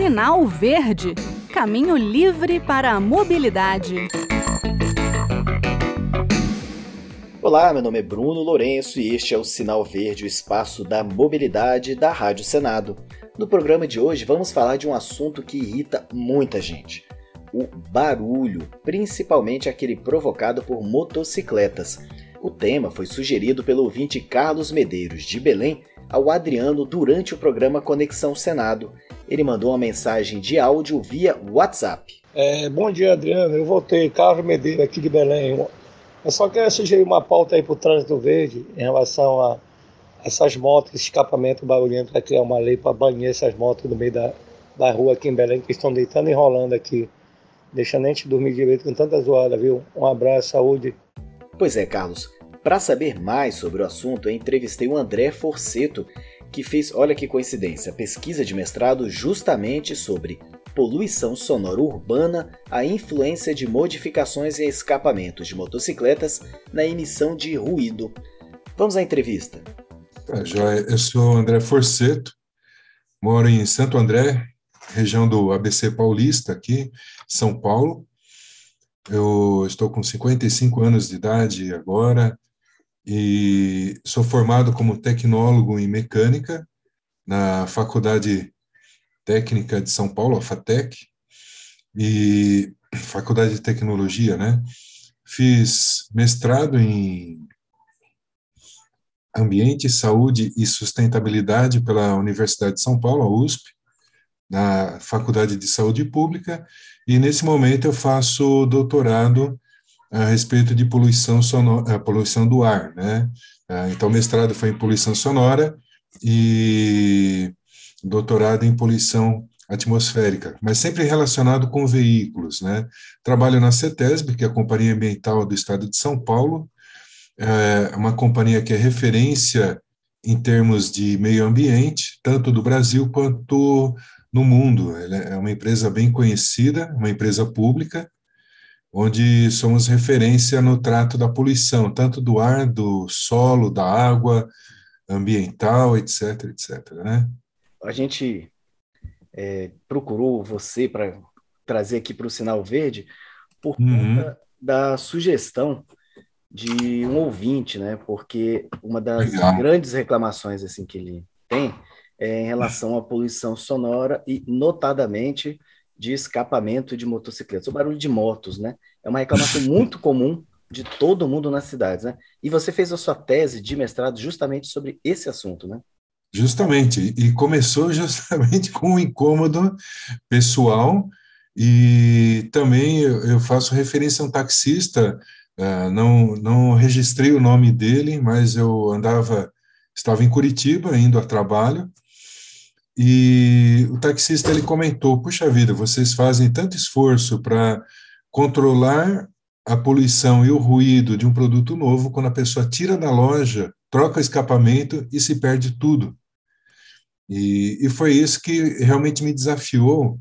Sinal Verde Caminho livre para a mobilidade. Olá, meu nome é Bruno Lourenço e este é o Sinal Verde, o espaço da mobilidade da Rádio Senado. No programa de hoje vamos falar de um assunto que irrita muita gente: o barulho, principalmente aquele provocado por motocicletas. O tema foi sugerido pelo ouvinte Carlos Medeiros, de Belém, ao Adriano durante o programa Conexão Senado. Ele mandou uma mensagem de áudio via WhatsApp. É, bom dia, Adriano. Eu voltei, Carlos Medeiros, aqui de Belém. Eu só quero sugerir uma pauta aí para o trânsito verde em relação a essas motos, escapamento barulhento, para criar uma lei para banir essas motos no meio da, da rua aqui em Belém, que estão deitando e enrolando aqui, deixando a gente dormir direito com tanta zoada, viu? Um abraço, saúde. Pois é, Carlos. Para saber mais sobre o assunto, eu entrevistei o André Forceto, que fez, olha que coincidência, pesquisa de mestrado justamente sobre poluição sonora urbana, a influência de modificações e escapamentos de motocicletas na emissão de ruído. Vamos à entrevista. Joia. Eu sou André Forceto, moro em Santo André, região do ABC Paulista, aqui, São Paulo. Eu estou com 55 anos de idade agora, e sou formado como tecnólogo em mecânica na Faculdade Técnica de São Paulo, a FATEC, e Faculdade de Tecnologia, né? Fiz mestrado em Ambiente, Saúde e Sustentabilidade pela Universidade de São Paulo, a USP, na Faculdade de Saúde Pública, e nesse momento eu faço doutorado a respeito de poluição, sonora, poluição do ar, né? Ah, então, mestrado foi em poluição sonora e doutorado em poluição atmosférica, mas sempre relacionado com veículos, né? Trabalho na CETESB, que é a Companhia Ambiental do Estado de São Paulo, é uma companhia que é referência em termos de meio ambiente, tanto do Brasil quanto no mundo. Ela é uma empresa bem conhecida, uma empresa pública, onde somos referência no trato da poluição, tanto do ar, do solo, da água, ambiental, etc, etc. Né? A gente é, procurou você para trazer aqui para o Sinal Verde por uhum. conta da sugestão de um ouvinte, né? Porque uma das Legal. grandes reclamações assim que ele tem é em relação à poluição sonora e notadamente de escapamento de motocicletas, o barulho de motos, né? É uma reclamação muito comum de todo mundo nas cidades, né? E você fez a sua tese de mestrado justamente sobre esse assunto, né? Justamente, e começou justamente com um incômodo pessoal, e também eu faço referência a um taxista, uh, não, não registrei o nome dele, mas eu andava, estava em Curitiba, indo a trabalho, e o taxista ele comentou: "Puxa vida, vocês fazem tanto esforço para controlar a poluição e o ruído de um produto novo quando a pessoa tira da loja, troca o escapamento e se perde tudo". E, e foi isso que realmente me desafiou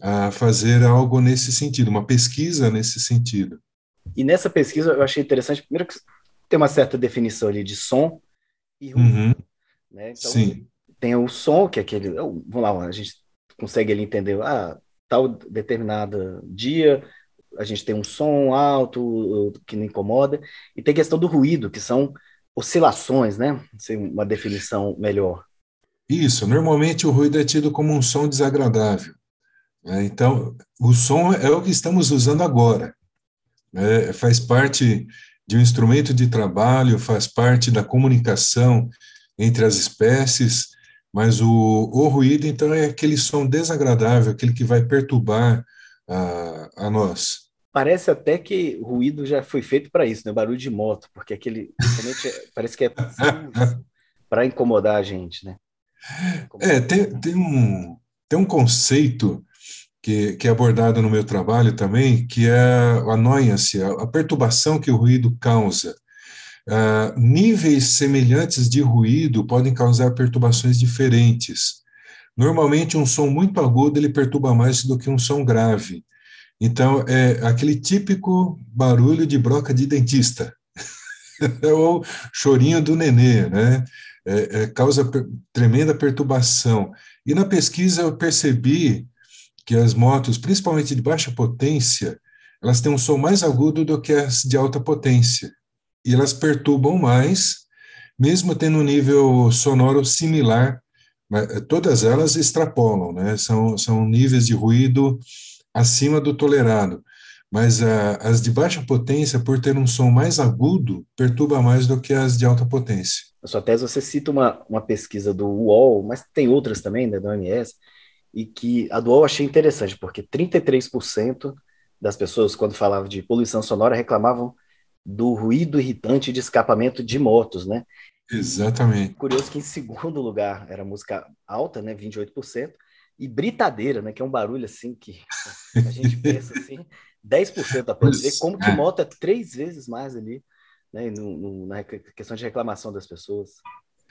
a fazer algo nesse sentido, uma pesquisa nesse sentido. E nessa pesquisa eu achei interessante, primeiro que tem uma certa definição ali de som e ruído, uhum. né? Então, Sim tem o som, que é aquele. Vamos lá, a gente consegue ali entender, ah, tal determinado dia a gente tem um som alto que não incomoda, e tem questão do ruído, que são oscilações, né? Uma definição melhor. Isso, normalmente o ruído é tido como um som desagradável. Né? Então, o som é o que estamos usando agora. Né? Faz parte de um instrumento de trabalho, faz parte da comunicação entre as espécies, mas o, o ruído, então, é aquele som desagradável, aquele que vai perturbar a, a nós. Parece até que o ruído já foi feito para isso, né? Barulho de moto, porque aquele parece que é para incomodar a gente, né? É, tem, tem, um, tem um conceito que, que é abordado no meu trabalho também, que é a annoyance, a, a perturbação que o ruído causa. Uh, níveis semelhantes de ruído podem causar perturbações diferentes. Normalmente, um som muito agudo ele perturba mais do que um som grave. Então, é aquele típico barulho de broca de dentista, ou chorinho do nenê, né? É, é, causa per tremenda perturbação. E na pesquisa eu percebi que as motos, principalmente de baixa potência, elas têm um som mais agudo do que as de alta potência. E elas perturbam mais, mesmo tendo um nível sonoro similar. Todas elas extrapolam, né? são, são níveis de ruído acima do tolerado. Mas a, as de baixa potência, por ter um som mais agudo, perturba mais do que as de alta potência. Na sua tese, você cita uma, uma pesquisa do UOL, mas tem outras também, né, da OMS, e que a do UOL achei interessante, porque 33% das pessoas, quando falavam de poluição sonora, reclamavam do ruído irritante de escapamento de motos, né? Exatamente. Curioso que em segundo lugar era música alta, né, 28%, e britadeira, né, que é um barulho assim que a gente pensa assim, 10% da ver como que moto é três vezes mais ali, né, no, no, na questão de reclamação das pessoas.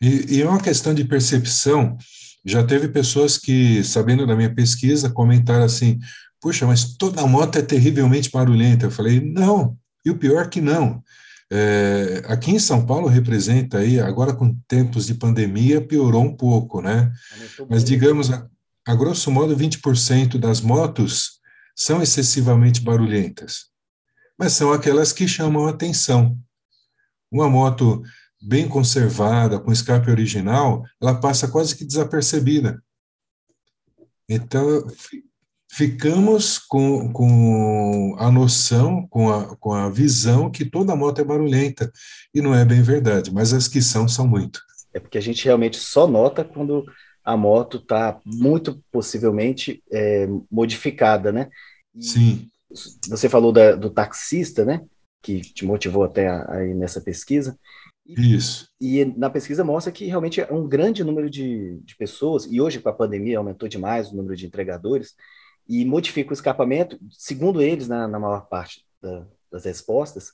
E, e é uma questão de percepção já teve pessoas que, sabendo da minha pesquisa, comentaram assim: puxa, mas toda moto é terrivelmente barulhenta. Eu falei: não, e o pior é que não. É, aqui em São Paulo representa aí, agora com tempos de pandemia, piorou um pouco, né? Mas digamos, a, a grosso modo, 20% das motos são excessivamente barulhentas, mas são aquelas que chamam a atenção. Uma moto bem conservada, com escape original, ela passa quase que desapercebida. Então, ficamos com, com a noção, com a, com a visão que toda moto é barulhenta, e não é bem verdade, mas as que são, são muito. É porque a gente realmente só nota quando a moto está muito possivelmente é, modificada, né? E Sim. Você falou da, do taxista, né? Que te motivou até aí nessa pesquisa. Isso. E na pesquisa mostra que realmente é um grande número de, de pessoas, e hoje com a pandemia aumentou demais o número de entregadores, e modifica o escapamento, segundo eles, na, na maior parte da, das respostas,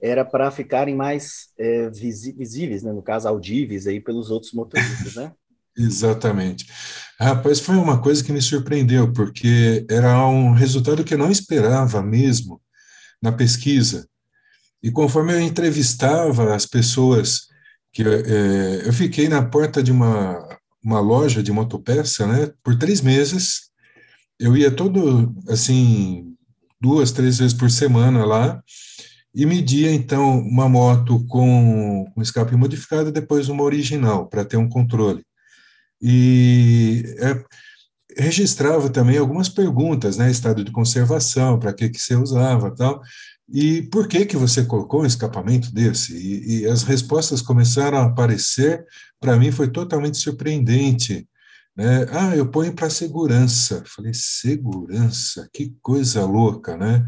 era para ficarem mais é, visíveis, né? no caso, audíveis aí pelos outros motoristas, né? Exatamente. Rapaz, foi uma coisa que me surpreendeu, porque era um resultado que eu não esperava mesmo na pesquisa. E conforme eu entrevistava as pessoas, que é, eu fiquei na porta de uma, uma loja de motopeça, né, por três meses. Eu ia todo, assim, duas, três vezes por semana lá, e media, então, uma moto com, com escape modificado e depois uma original, para ter um controle. E é, registrava também algumas perguntas, né, estado de conservação, para que, que você usava tal, e por que que você colocou um escapamento desse? E, e as respostas começaram a aparecer, para mim foi totalmente surpreendente. Né? Ah, eu ponho para segurança. Falei, segurança? Que coisa louca, né?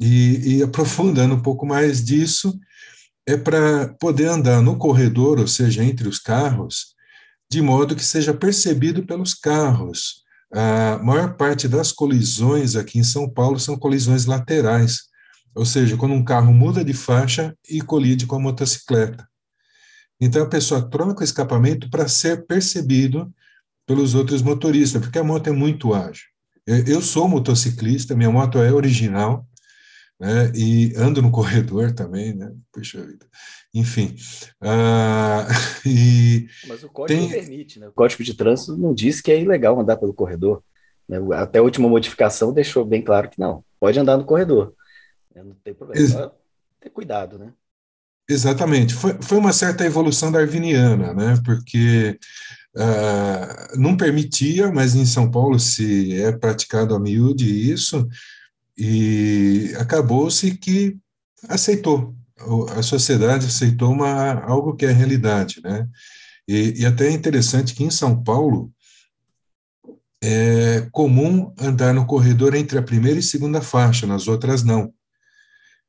E, e aprofundando um pouco mais disso, é para poder andar no corredor, ou seja, entre os carros, de modo que seja percebido pelos carros. A maior parte das colisões aqui em São Paulo são colisões laterais ou seja, quando um carro muda de faixa e colide com a motocicleta. Então a pessoa troca o escapamento para ser percebido pelos outros motoristas, porque a moto é muito ágil. Eu sou motociclista, minha moto é original, né, e ando no corredor também, né, puxa vida. Enfim. Uh, e Mas o código tem... permite, né? O código de trânsito não diz que é ilegal andar pelo corredor. Né? Até a última modificação deixou bem claro que não, pode andar no corredor. Né? Não tem problema. Ex Só ter cuidado, né? Exatamente. Foi, foi uma certa evolução darwiniana, né? Porque uh, não permitia, mas em São Paulo se é praticado a miúde isso, e acabou-se que aceitou. A sociedade aceitou uma, algo que é realidade, né? E, e até é interessante que em São Paulo é comum andar no corredor entre a primeira e segunda faixa, nas outras não.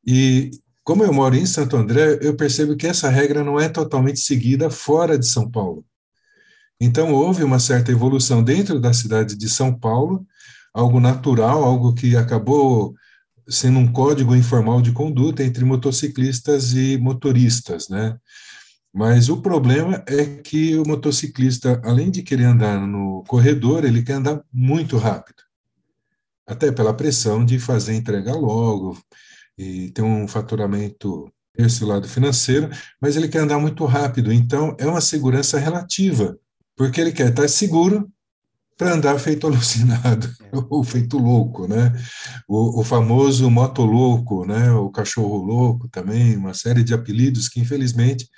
E como eu moro em Santo André, eu percebo que essa regra não é totalmente seguida fora de São Paulo. Então, houve uma certa evolução dentro da cidade de São Paulo, algo natural, algo que acabou sendo um código informal de conduta entre motociclistas e motoristas, né? Mas o problema é que o motociclista, além de querer andar no corredor, ele quer andar muito rápido. Até pela pressão de fazer entrega logo, e tem um faturamento esse lado financeiro, mas ele quer andar muito rápido. Então, é uma segurança relativa, porque ele quer estar seguro para andar feito alucinado é. ou feito louco, né? O, o famoso moto louco, né? O cachorro louco também, uma série de apelidos que infelizmente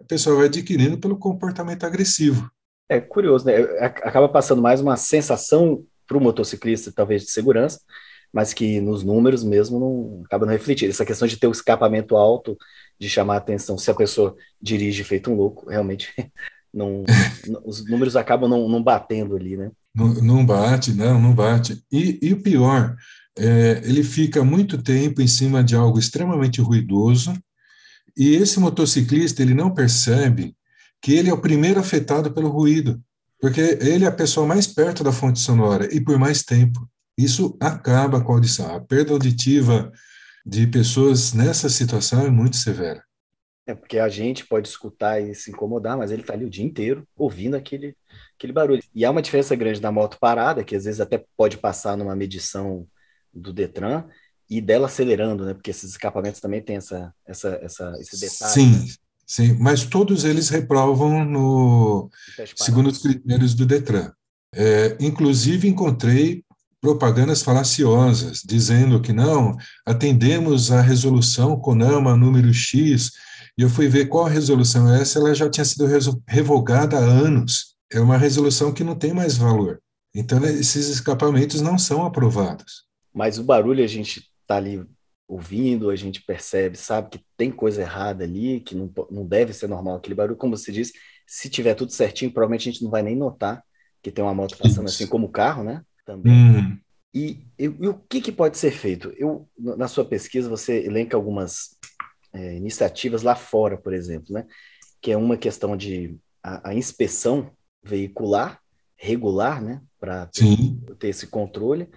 a pessoa vai adquirindo pelo comportamento agressivo. É curioso, né? Acaba passando mais uma sensação para o motociclista, talvez de segurança, mas que nos números mesmo não acaba não refletindo. Essa questão de ter o escapamento alto, de chamar a atenção, se a pessoa dirige feito um louco, realmente não, os números acabam não, não batendo ali, né? Não, não, bate, não, não bate. E, e o pior, é, ele fica muito tempo em cima de algo extremamente ruidoso, e esse motociclista ele não percebe que ele é o primeiro afetado pelo ruído, porque ele é a pessoa mais perto da fonte sonora e por mais tempo. Isso acaba com a audição. A perda auditiva de pessoas nessa situação é muito severa. É porque a gente pode escutar e se incomodar, mas ele está ali o dia inteiro ouvindo aquele, aquele barulho. E há uma diferença grande da moto parada, que às vezes até pode passar numa medição do Detran, e dela acelerando, né? Porque esses escapamentos também têm essa, essa, essa, esse detalhe. Sim, né? sim, mas todos eles reprovam no segundo os critérios do Detran. É, inclusive encontrei propagandas falaciosas, dizendo que não, atendemos a resolução CONAMA número X, e eu fui ver qual a resolução é essa, ela já tinha sido revogada há anos. É uma resolução que não tem mais valor. Então, esses escapamentos não são aprovados. Mas o barulho a gente está ali ouvindo, a gente percebe, sabe que tem coisa errada ali, que não, não deve ser normal aquele barulho. Como você disse, se tiver tudo certinho, provavelmente a gente não vai nem notar que tem uma moto passando Isso. assim como o carro, né? também. Uhum. E, e, e, o que, que, pode ser feito? Eu, na sua pesquisa, você elenca algumas é, iniciativas lá fora, por exemplo, né? Que é uma questão de a, a inspeção veicular, regular, né? Para ter, esse controle.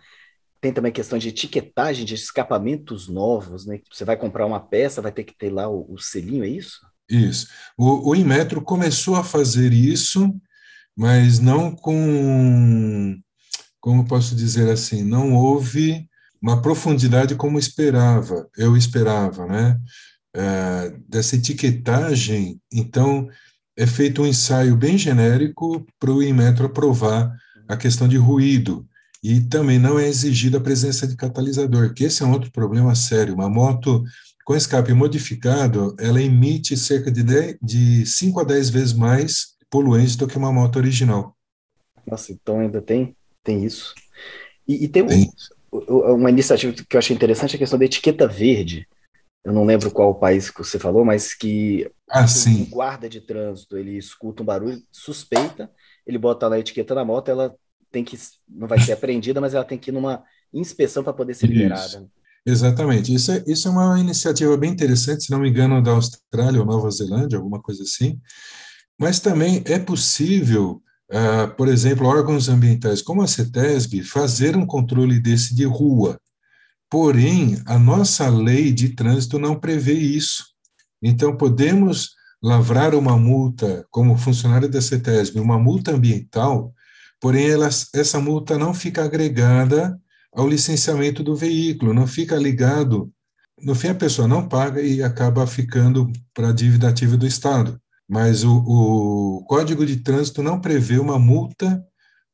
Tem também a questão de etiquetagem de escapamentos novos, né? Você vai comprar uma peça, vai ter que ter lá o, o selinho, é isso? Isso. O, o Inmetro começou a fazer isso, mas não com como posso dizer assim, não houve uma profundidade como esperava, eu esperava, né? É, dessa etiquetagem, então é feito um ensaio bem genérico para o Inmetro aprovar a questão de ruído e também não é exigida a presença de catalisador, que esse é um outro problema sério. Uma moto com escape modificado, ela emite cerca de, 10, de 5 a 10 vezes mais poluentes do que uma moto original. Nossa, então ainda tem tem isso. E, e tem, um, uma iniciativa que eu achei interessante, a questão da etiqueta verde. Eu não lembro qual o país que você falou, mas que ah, um guarda de trânsito, ele escuta um barulho, suspeita, ele bota lá a etiqueta na moto, ela tem que, não vai ser apreendida, mas ela tem que ir numa inspeção para poder ser liberada. Isso. Exatamente. Isso é, isso é uma iniciativa bem interessante, se não me engano, da Austrália ou Nova Zelândia, alguma coisa assim. Mas também é possível uh, por exemplo, órgãos ambientais como a CETESB, fazer um controle desse de rua. Porém, a nossa lei de trânsito não prevê isso. Então, podemos lavrar uma multa, como funcionário da CETESB, uma multa ambiental, porém, ela, essa multa não fica agregada ao licenciamento do veículo, não fica ligado. No fim, a pessoa não paga e acaba ficando para a dívida ativa do Estado mas o, o Código de Trânsito não prevê uma multa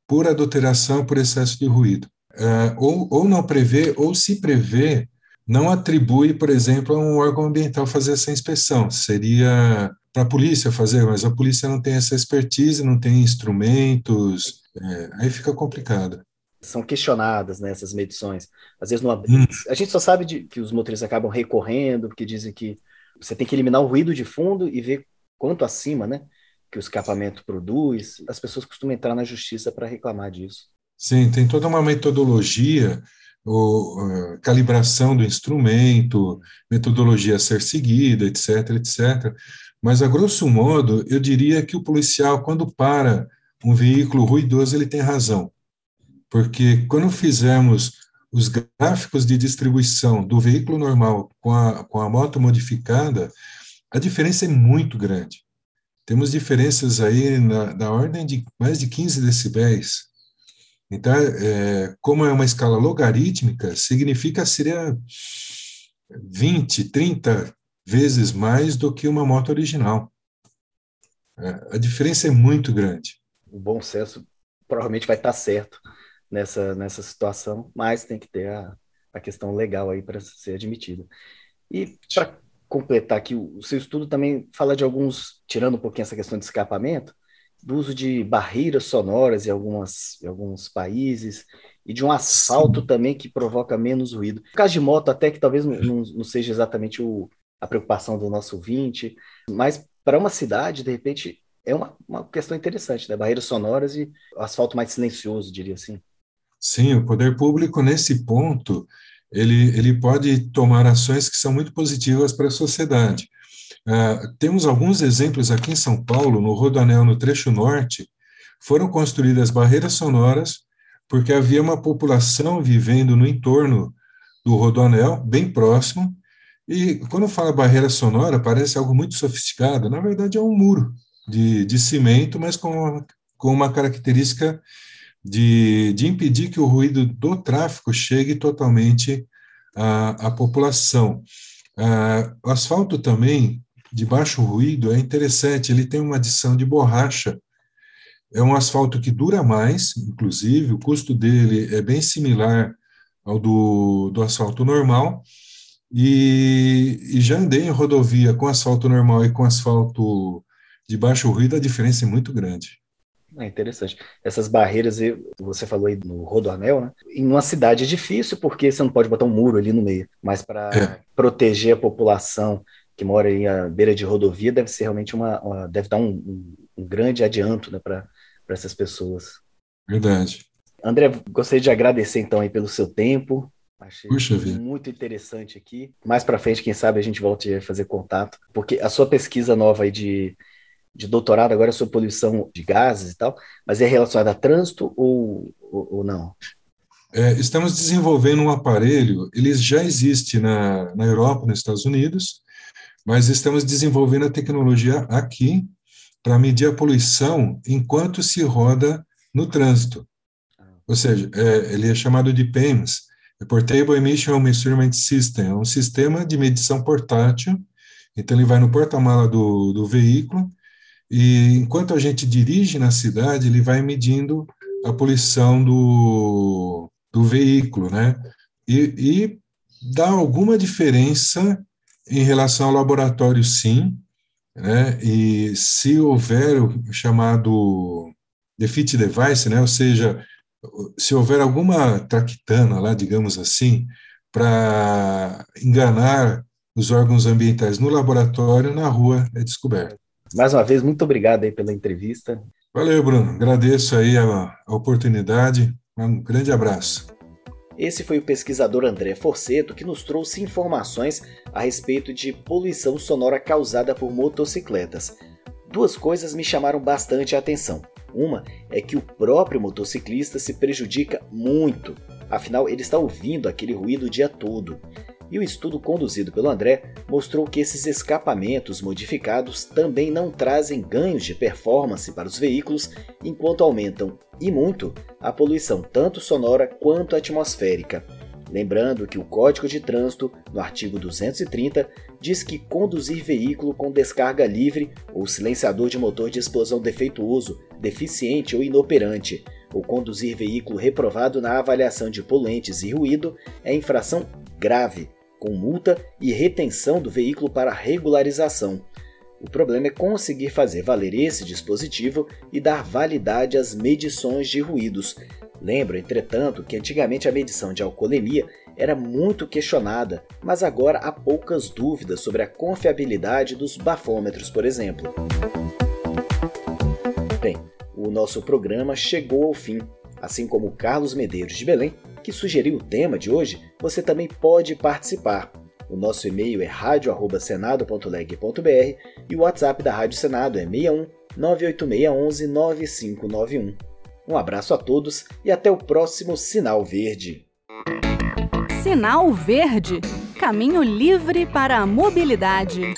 por adulteração por excesso de ruído. É, ou, ou não prevê, ou se prevê, não atribui, por exemplo, a um órgão ambiental fazer essa inspeção. Seria para a polícia fazer, mas a polícia não tem essa expertise, não tem instrumentos, é, aí fica complicado. São questionadas né, essas medições. Às vezes não, hum. a gente só sabe de, que os motoristas acabam recorrendo, porque dizem que você tem que eliminar o ruído de fundo e ver quanto acima, né? Que o escapamento produz, as pessoas costumam entrar na justiça para reclamar disso. Sim, tem toda uma metodologia, a calibração do instrumento, metodologia a ser seguida, etc, etc. Mas, a grosso modo, eu diria que o policial, quando para um veículo ruidoso, ele tem razão. Porque quando fizermos os gráficos de distribuição do veículo normal com a, com a moto modificada, a diferença é muito grande. Temos diferenças aí na, na ordem de mais de 15 decibéis. Então, é, como é uma escala logarítmica, significa seria 20, 30 vezes mais do que uma moto original. É, a diferença é muito grande. O bom senso provavelmente vai estar certo nessa, nessa situação, mas tem que ter a, a questão legal aí para ser admitida. E para completar aqui, o seu estudo também fala de alguns, tirando um pouquinho essa questão de escapamento, do uso de barreiras sonoras em, algumas, em alguns países e de um asfalto Sim. também que provoca menos ruído. No caso de moto, até que talvez não, não seja exatamente o, a preocupação do nosso ouvinte, mas para uma cidade, de repente, é uma, uma questão interessante, né? Barreiras sonoras e asfalto mais silencioso, diria assim. Sim, o poder público, nesse ponto, ele, ele pode tomar ações que são muito positivas para a sociedade. Uh, temos alguns exemplos aqui em São Paulo, no Rodoanel, no trecho norte, foram construídas barreiras sonoras porque havia uma população vivendo no entorno do Rodoanel, bem próximo, e quando fala barreira sonora, parece algo muito sofisticado, na verdade é um muro de, de cimento, mas com, com uma característica de, de impedir que o ruído do tráfego chegue totalmente à, à população. Ah, o asfalto também, de baixo ruído, é interessante, ele tem uma adição de borracha. É um asfalto que dura mais, inclusive, o custo dele é bem similar ao do, do asfalto normal, e, e já andei em rodovia com asfalto normal e com asfalto de baixo ruído, a diferença é muito grande. É interessante. Essas barreiras, você falou aí no Rodoanel, né? Em uma cidade é difícil porque você não pode botar um muro ali no meio, mas para é. proteger a população que mora aí à beira de rodovia deve ser realmente uma, uma deve dar um, um, um, grande adianto né, para essas pessoas. Verdade. André, gostaria de agradecer então aí pelo seu tempo. Achei Puxa muito vida. interessante aqui. Mais para frente, quem sabe a gente volte a fazer contato, porque a sua pesquisa nova aí de de doutorado agora sobre poluição de gases e tal, mas é relacionado a trânsito ou, ou, ou não? É, estamos desenvolvendo um aparelho, ele já existe na, na Europa, nos Estados Unidos, mas estamos desenvolvendo a tecnologia aqui para medir a poluição enquanto se roda no trânsito. Ou seja, é, ele é chamado de PEMS, é Portable Emission Measurement System, é um sistema de medição portátil, então ele vai no porta-mala do, do veículo e enquanto a gente dirige na cidade, ele vai medindo a poluição do, do veículo, né? E, e dá alguma diferença em relação ao laboratório, sim, né? E se houver o chamado defeat device, né? Ou seja, se houver alguma traquitana lá, digamos assim, para enganar os órgãos ambientais no laboratório, na rua é descoberto. Mais uma vez, muito obrigado aí pela entrevista. Valeu, Bruno. Agradeço aí a, a oportunidade. Um grande abraço. Esse foi o pesquisador André Forceto que nos trouxe informações a respeito de poluição sonora causada por motocicletas. Duas coisas me chamaram bastante a atenção. Uma é que o próprio motociclista se prejudica muito, afinal ele está ouvindo aquele ruído o dia todo e o estudo conduzido pelo André mostrou que esses escapamentos modificados também não trazem ganhos de performance para os veículos, enquanto aumentam, e muito, a poluição tanto sonora quanto atmosférica. Lembrando que o Código de Trânsito, no artigo 230, diz que conduzir veículo com descarga livre ou silenciador de motor de explosão defeituoso, deficiente ou inoperante, ou conduzir veículo reprovado na avaliação de poluentes e ruído é infração grave, com multa e retenção do veículo para regularização. O problema é conseguir fazer valer esse dispositivo e dar validade às medições de ruídos. Lembro, entretanto, que antigamente a medição de alcoolemia era muito questionada, mas agora há poucas dúvidas sobre a confiabilidade dos bafômetros, por exemplo. Bem, o nosso programa chegou ao fim. Assim como Carlos Medeiros de Belém, que sugeriu o tema de hoje, você também pode participar. O nosso e-mail é radio@senado.leg.br e o WhatsApp da Rádio Senado é 61 98611 9591. Um abraço a todos e até o próximo Sinal Verde. Sinal Verde Caminho livre para a mobilidade.